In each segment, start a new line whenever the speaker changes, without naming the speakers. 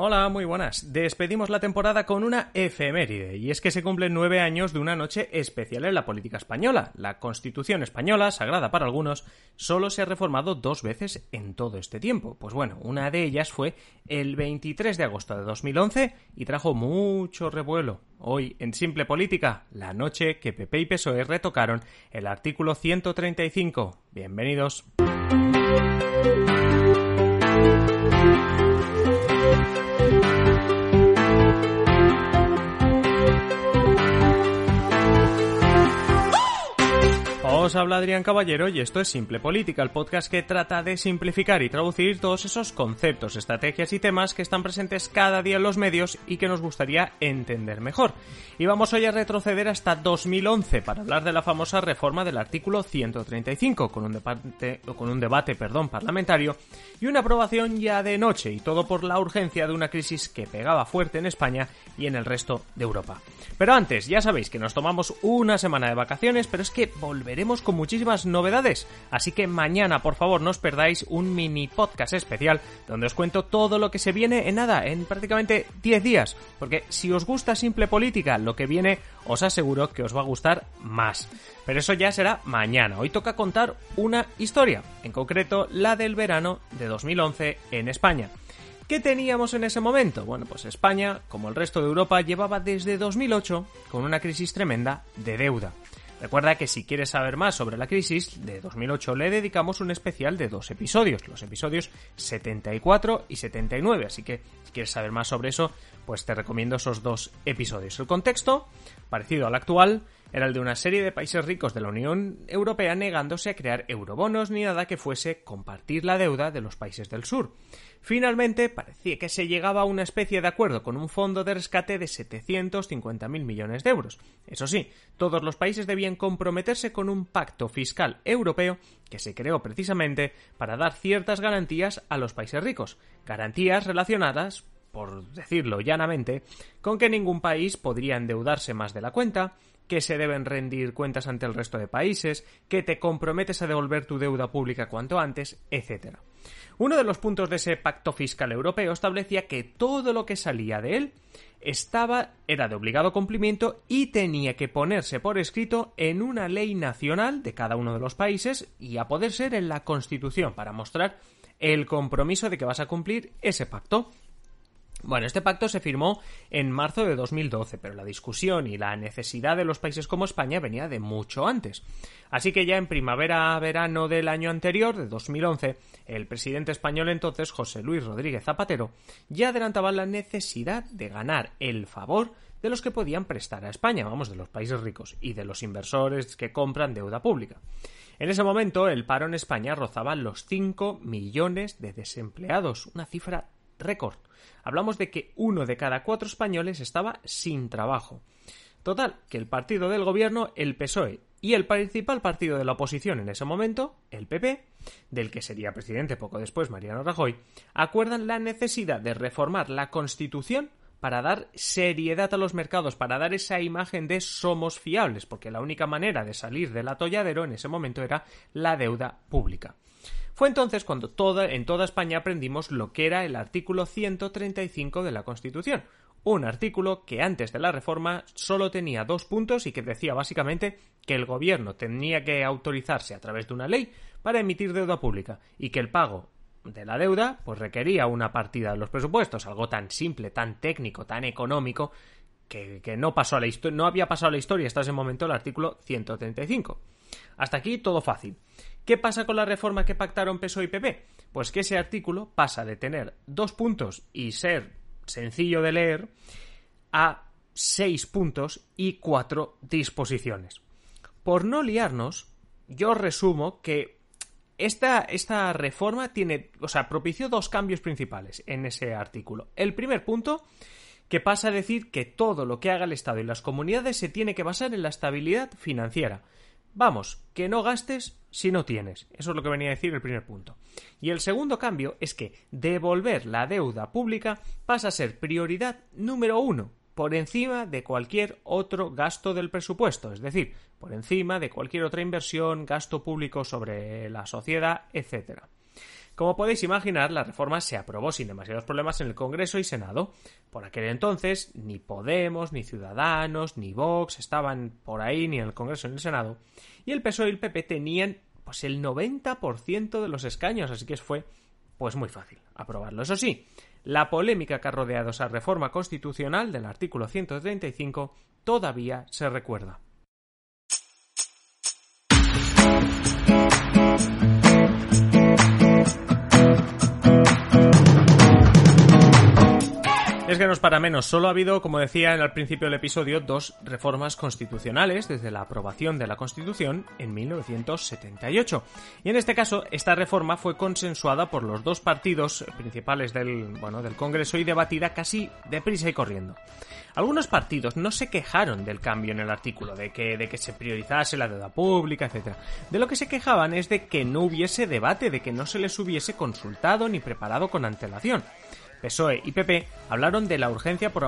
Hola, muy buenas. Despedimos la temporada con una efeméride, y es que se cumplen nueve años de una noche especial en la política española. La Constitución española, sagrada para algunos, solo se ha reformado dos veces en todo este tiempo. Pues bueno, una de ellas fue el 23 de agosto de 2011 y trajo mucho revuelo. Hoy, en Simple Política, la noche que PP y PSOE retocaron el artículo 135. Bienvenidos. Os habla Adrián Caballero y esto es Simple Política, el podcast que trata de simplificar y traducir todos esos conceptos, estrategias y temas que están presentes cada día en los medios y que nos gustaría entender mejor. Y vamos hoy a retroceder hasta 2011 para hablar de la famosa reforma del artículo 135 con un debate, con un debate perdón, parlamentario y una aprobación ya de noche y todo por la urgencia de una crisis que pegaba fuerte en España y en el resto de Europa. Pero antes, ya sabéis que nos tomamos una semana de vacaciones, pero es que volveremos con muchísimas novedades. Así que mañana, por favor, no os perdáis un mini podcast especial donde os cuento todo lo que se viene en nada, en prácticamente 10 días. Porque si os gusta simple política, lo que viene os aseguro que os va a gustar más. Pero eso ya será mañana. Hoy toca contar una historia, en concreto la del verano de 2011 en España. ¿Qué teníamos en ese momento? Bueno, pues España, como el resto de Europa, llevaba desde 2008 con una crisis tremenda de deuda. Recuerda que si quieres saber más sobre la crisis de 2008 le dedicamos un especial de dos episodios, los episodios 74 y 79, así que si quieres saber más sobre eso, pues te recomiendo esos dos episodios. El contexto, parecido al actual, era el de una serie de países ricos de la Unión Europea negándose a crear eurobonos ni nada que fuese compartir la deuda de los países del sur. Finalmente, parecía que se llegaba a una especie de acuerdo con un fondo de rescate de 750.000 millones de euros. Eso sí, todos los países debían comprometerse con un pacto fiscal europeo que se creó precisamente para dar ciertas garantías a los países ricos, garantías relacionadas por decirlo llanamente, con que ningún país podría endeudarse más de la cuenta, que se deben rendir cuentas ante el resto de países, que te comprometes a devolver tu deuda pública cuanto antes, etc. Uno de los puntos de ese pacto fiscal europeo establecía que todo lo que salía de él estaba era de obligado cumplimiento y tenía que ponerse por escrito en una ley nacional de cada uno de los países y a poder ser en la Constitución para mostrar el compromiso de que vas a cumplir ese pacto. Bueno, este pacto se firmó en marzo de 2012, pero la discusión y la necesidad de los países como España venía de mucho antes. Así que ya en primavera-verano del año anterior, de 2011, el presidente español entonces, José Luis Rodríguez Zapatero, ya adelantaba la necesidad de ganar el favor de los que podían prestar a España, vamos, de los países ricos y de los inversores que compran deuda pública. En ese momento, el paro en España rozaba los 5 millones de desempleados, una cifra récord. Hablamos de que uno de cada cuatro españoles estaba sin trabajo. Total, que el partido del gobierno, el PSOE, y el principal partido de la oposición en ese momento, el PP, del que sería presidente poco después Mariano Rajoy, acuerdan la necesidad de reformar la Constitución para dar seriedad a los mercados, para dar esa imagen de somos fiables, porque la única manera de salir del atolladero en ese momento era la deuda pública. Fue entonces cuando en toda España aprendimos lo que era el artículo 135 de la Constitución, un artículo que antes de la reforma solo tenía dos puntos y que decía básicamente que el gobierno tenía que autorizarse a través de una ley para emitir deuda pública y que el pago de la deuda pues requería una partida de los presupuestos, algo tan simple, tan técnico, tan económico que, no pasó a la no había pasado a la historia hasta ese momento el artículo 135. Hasta aquí todo fácil. ¿Qué pasa con la reforma que pactaron PSOE y PP? Pues que ese artículo pasa de tener dos puntos y ser sencillo de leer a seis puntos y cuatro disposiciones. Por no liarnos, yo resumo que esta, esta reforma tiene, o sea, propició dos cambios principales en ese artículo. El primer punto que pasa a decir que todo lo que haga el Estado y las comunidades se tiene que basar en la estabilidad financiera. Vamos, que no gastes si no tienes. Eso es lo que venía a decir el primer punto. Y el segundo cambio es que devolver la deuda pública pasa a ser prioridad número uno por encima de cualquier otro gasto del presupuesto, es decir, por encima de cualquier otra inversión, gasto público sobre la sociedad, etc. Como podéis imaginar, la reforma se aprobó sin demasiados problemas en el Congreso y Senado. Por aquel entonces, ni Podemos, ni Ciudadanos, ni Vox estaban por ahí, ni en el Congreso ni en el Senado. Y el PSOE y el PP tenían pues el 90% de los escaños, así que fue pues muy fácil aprobarlo. Eso sí, la polémica que ha rodeado esa reforma constitucional del artículo 135 todavía se recuerda. Es que no es para menos, solo ha habido, como decía el principio del episodio, dos reformas constitucionales desde la aprobación de la Constitución en 1978. Y en este caso, esta reforma fue consensuada por los dos partidos principales del, bueno, del Congreso y debatida casi deprisa y corriendo. Algunos partidos no se quejaron del cambio en el artículo, de que, de que se priorizase la deuda pública, etc. De lo que se quejaban es de que no hubiese debate, de que no se les hubiese consultado ni preparado con antelación. PSOE y PP hablaron de la urgencia por,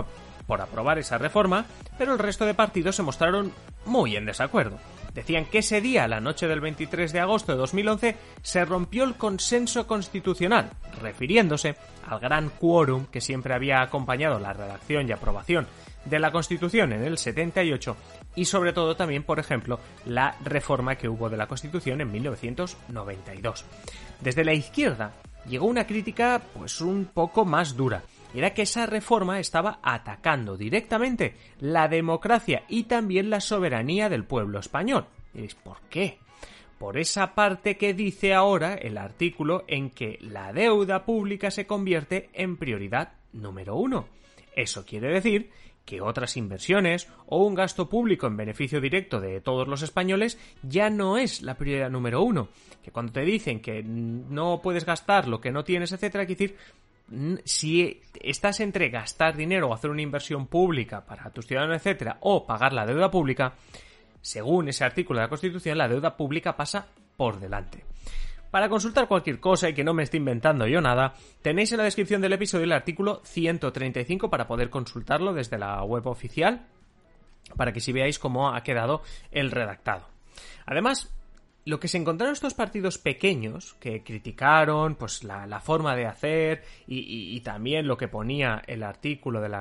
aprobar esa reforma, pero el resto de partidos se mostraron muy en desacuerdo. Decían que ese día, la noche del 23 de agosto de 2011, se rompió el consenso constitucional, refiriéndose al gran quórum que siempre había acompañado la redacción y aprobación de la Constitución en el 78 y sobre todo también, por ejemplo, la reforma que hubo de la Constitución en 1992. Desde la izquierda llegó una crítica pues un poco más dura. Era que esa reforma estaba atacando directamente la democracia y también la soberanía del pueblo español. ¿Y por qué? Por esa parte que dice ahora el artículo en que la deuda pública se convierte en prioridad número uno. Eso quiere decir que otras inversiones o un gasto público en beneficio directo de todos los españoles ya no es la prioridad número uno. Que cuando te dicen que no puedes gastar lo que no tienes, etcétera, hay que decir, si estás entre gastar dinero o hacer una inversión pública para tus ciudadanos, etcétera, o pagar la deuda pública, según ese artículo de la Constitución, la deuda pública pasa por delante. Para consultar cualquier cosa y que no me esté inventando yo nada, tenéis en la descripción del episodio el artículo 135 para poder consultarlo desde la web oficial, para que si veáis cómo ha quedado el redactado. Además, lo que se encontraron estos partidos pequeños que criticaron pues la, forma de hacer y, también lo que ponía el artículo de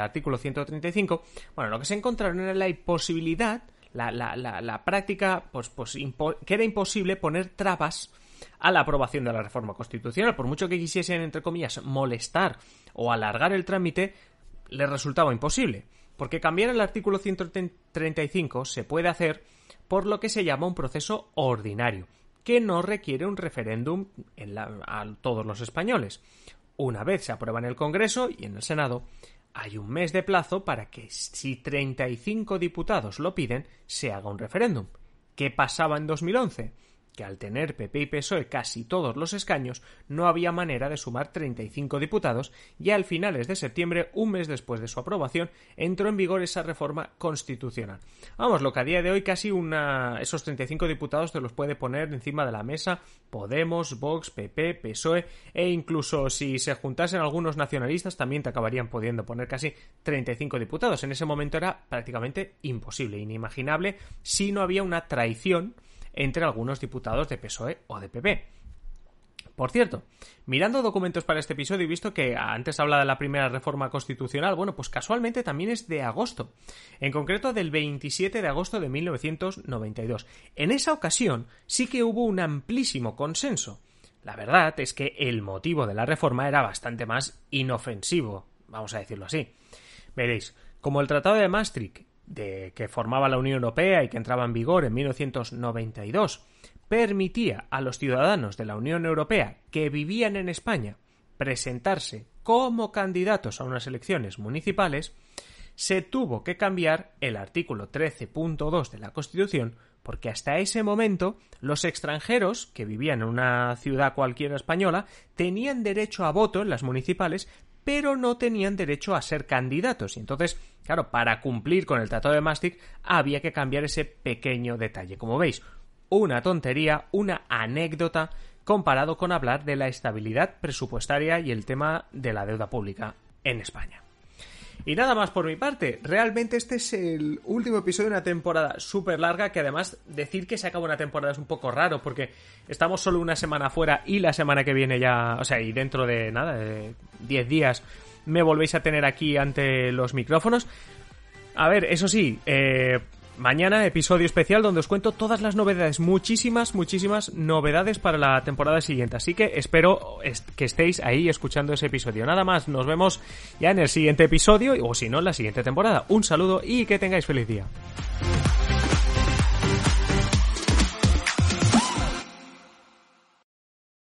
artículo 135 bueno lo que se encontraron era la imposibilidad la, la práctica pues, pues que era imposible poner trabas a la aprobación de la reforma constitucional. Por mucho que quisiesen, entre comillas, molestar o alargar el trámite, les resultaba imposible. Porque cambiar el artículo 135 se puede hacer por lo que se llama un proceso ordinario, que no requiere un referéndum a todos los españoles. Una vez se aprueba en el Congreso y en el Senado, hay un mes de plazo para que, si 35 diputados lo piden, se haga un referéndum. ¿Qué pasaba en 2011? Que al tener PP y PSOE casi todos los escaños, no había manera de sumar 35 diputados y al finales de septiembre, un mes después de su aprobación, entró en vigor esa reforma constitucional. Vamos, lo que a día de hoy casi una... esos 35 diputados te los puede poner encima de la mesa Podemos, Vox, PP, PSOE e incluso si se juntasen algunos nacionalistas también te acabarían pudiendo poner casi 35 diputados. En ese momento era prácticamente imposible, inimaginable si no había una traición entre algunos diputados de PSOE o de PP. Por cierto, mirando documentos para este episodio he visto que antes habla de la primera reforma constitucional, bueno, pues casualmente también es de agosto, en concreto del 27 de agosto de 1992. En esa ocasión sí que hubo un amplísimo consenso. La verdad es que el motivo de la reforma era bastante más inofensivo, vamos a decirlo así. Veréis, como el Tratado de Maastricht de que formaba la Unión Europea y que entraba en vigor en 1992 permitía a los ciudadanos de la Unión Europea que vivían en España presentarse como candidatos a unas elecciones municipales, se tuvo que cambiar el artículo 13.2 de la Constitución porque hasta ese momento los extranjeros que vivían en una ciudad cualquiera española tenían derecho a voto en las municipales, pero no tenían derecho a ser candidatos. Y entonces, claro, para cumplir con el Tratado de Maastricht había que cambiar ese pequeño detalle. Como veis, una tontería, una anécdota comparado con hablar de la estabilidad presupuestaria y el tema de la deuda pública en España. Y nada más por mi parte. Realmente este es el último episodio de una temporada súper larga que además decir que se acaba una temporada es un poco raro porque estamos solo una semana fuera y la semana que viene ya, o sea, y dentro de nada, de 10 días me volvéis a tener aquí ante los micrófonos. A ver, eso sí, eh, Mañana episodio especial donde os cuento todas las novedades, muchísimas, muchísimas novedades para la temporada siguiente. Así que espero que estéis ahí escuchando ese episodio. Nada más, nos vemos ya en el siguiente episodio o si no en la siguiente temporada. Un saludo y que tengáis feliz día.